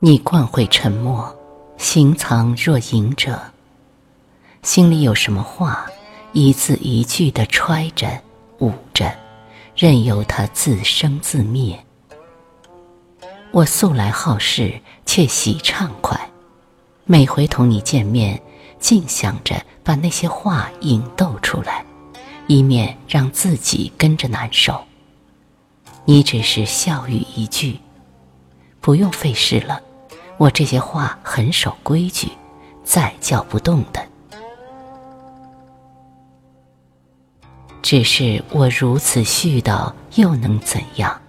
你惯会沉默，心藏若隐者。心里有什么话，一字一句的揣着、捂着，任由它自生自灭。我素来好事，却喜畅快。每回同你见面，尽想着把那些话引逗出来，以免让自己跟着难受。你只是笑语一句，不用费事了。我这些话很守规矩，再叫不动的。只是我如此絮叨，又能怎样？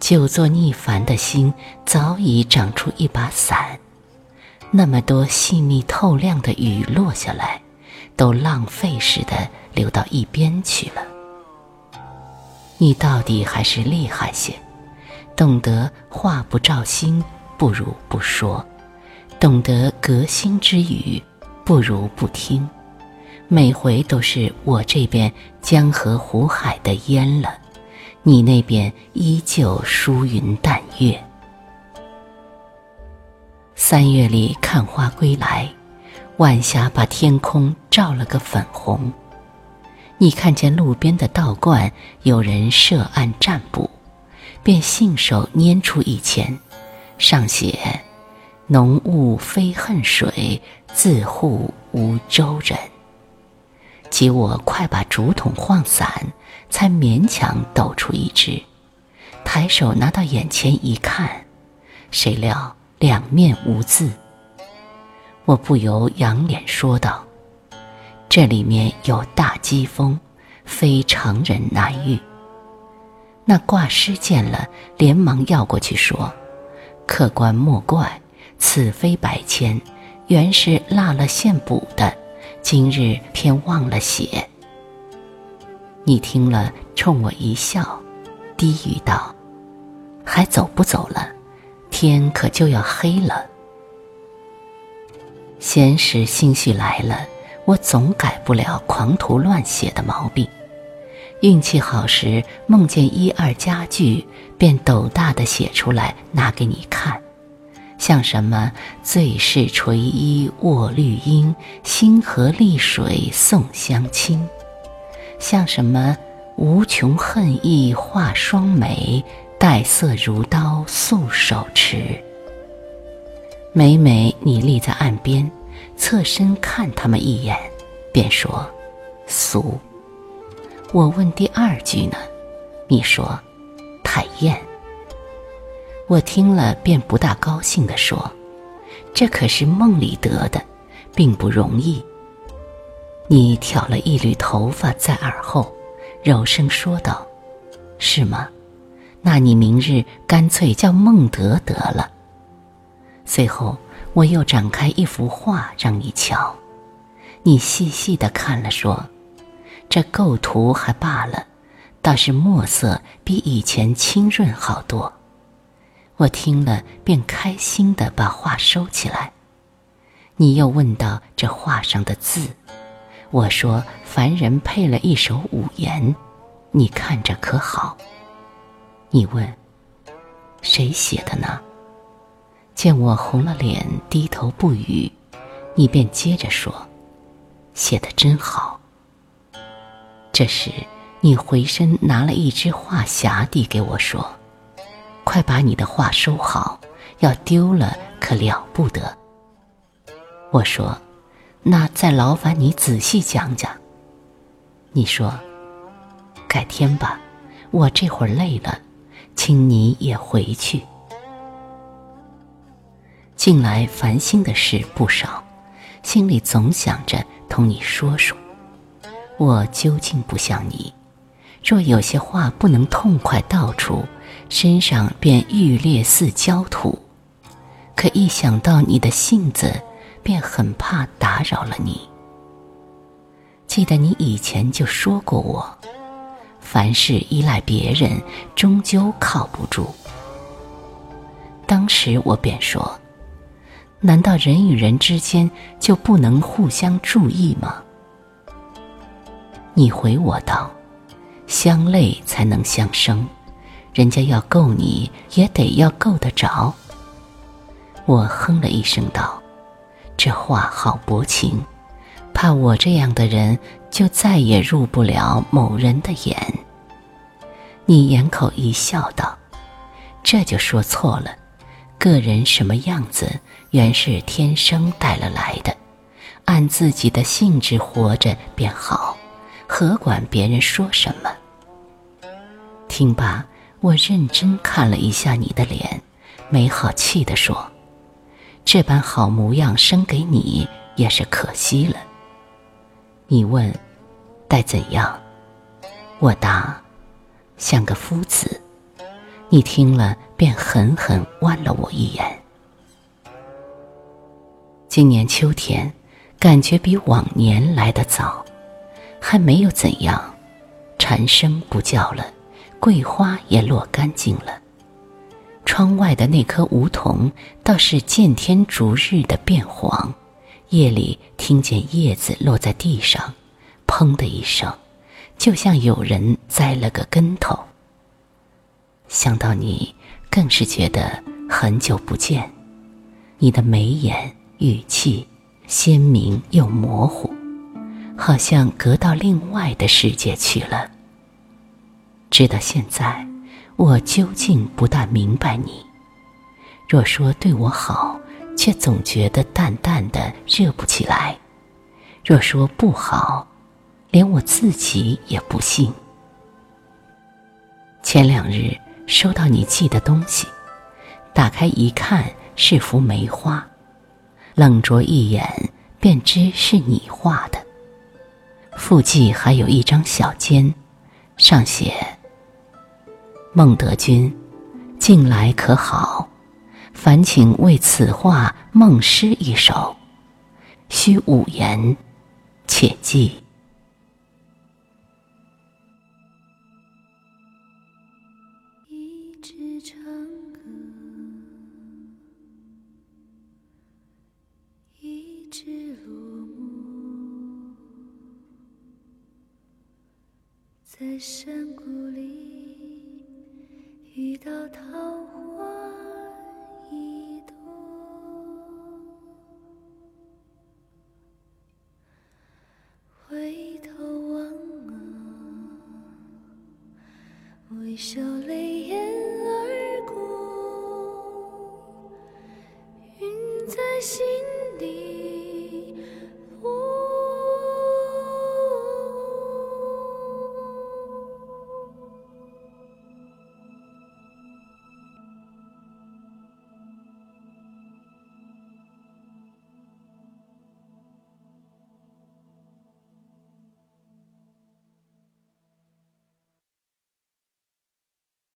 久坐逆烦的心早已长出一把伞，那么多细密透亮的雨落下来，都浪费似的流到一边去了。你到底还是厉害些，懂得话不照心，不如不说；懂得隔心之语，不如不听。每回都是我这边江河湖海的淹了，你那边依旧疏云淡月。三月里看花归来，晚霞把天空照了个粉红。你看见路边的道观有人设案占卜，便信手拈出一钱，上写：“浓雾非恨水，自护无舟人。”即我快把竹筒晃散，才勉强抖出一只，抬手拿到眼前一看，谁料两面无字。我不由仰脸说道：“这里面有大机锋，非常人难遇。”那挂师见了，连忙要过去说：“客官莫怪，此非白签，原是落了线补的。”今日偏忘了写。你听了，冲我一笑，低语道：“还走不走了？天可就要黑了。”闲时心绪来了，我总改不了狂涂乱写的毛病。运气好时，梦见一二佳句，便斗大的写出来，拿给你看。像什么最是垂衣卧绿阴，星河丽水送相亲；像什么无穷恨意画双眉，黛色如刀素手持。每每你立在岸边，侧身看他们一眼，便说俗。我问第二句呢，你说太艳。我听了，便不大高兴地说：“这可是梦里得的，并不容易。”你挑了一缕头发在耳后，柔声说道：“是吗？那你明日干脆叫孟德得了。”随后，我又展开一幅画让你瞧，你细细的看了，说：“这构图还罢了，倒是墨色比以前清润好多。”我听了，便开心的把画收起来。你又问到这画上的字，我说凡人配了一首五言，你看着可好？你问谁写的呢？见我红了脸，低头不语，你便接着说：“写的真好。”这时，你回身拿了一支画匣递给我说。快把你的话收好，要丢了可了不得。我说：“那再劳烦你仔细讲讲。”你说：“改天吧，我这会儿累了，请你也回去。”近来烦心的事不少，心里总想着同你说说。我究竟不像你，若有些话不能痛快道出。身上便欲裂似焦土，可一想到你的性子，便很怕打扰了你。记得你以前就说过我，凡事依赖别人，终究靠不住。当时我便说：难道人与人之间就不能互相注意吗？你回我道：相累才能相生。人家要够你，也得要够得着。我哼了一声道：“这话好薄情，怕我这样的人就再也入不了某人的眼。”你掩口一笑道：“这就说错了，个人什么样子，原是天生带了来的，按自己的性质活着便好，何管别人说什么。”听罢，我认真看了一下你的脸，没好气地说：“这般好模样生给你也是可惜了。”你问：“待怎样？”我答：“像个夫子。”你听了便狠狠剜了我一眼。今年秋天，感觉比往年来得早，还没有怎样，蝉声不叫了。桂花也落干净了，窗外的那棵梧桐倒是见天逐日的变黄。夜里听见叶子落在地上，砰的一声，就像有人栽了个跟头。想到你，更是觉得很久不见。你的眉眼语气鲜明又模糊，好像隔到另外的世界去了。直到现在，我究竟不大明白你。若说对我好，却总觉得淡淡的热不起来；若说不好，连我自己也不信。前两日收到你寄的东西，打开一看是幅梅花，冷着一眼便知是你画的。附记还有一张小笺，上写。孟德君，近来可好？烦请为此画孟诗一首，须五言，且记。一支长在山谷里遇到桃花一朵。回头望啊。微笑泪眼而过。云在心。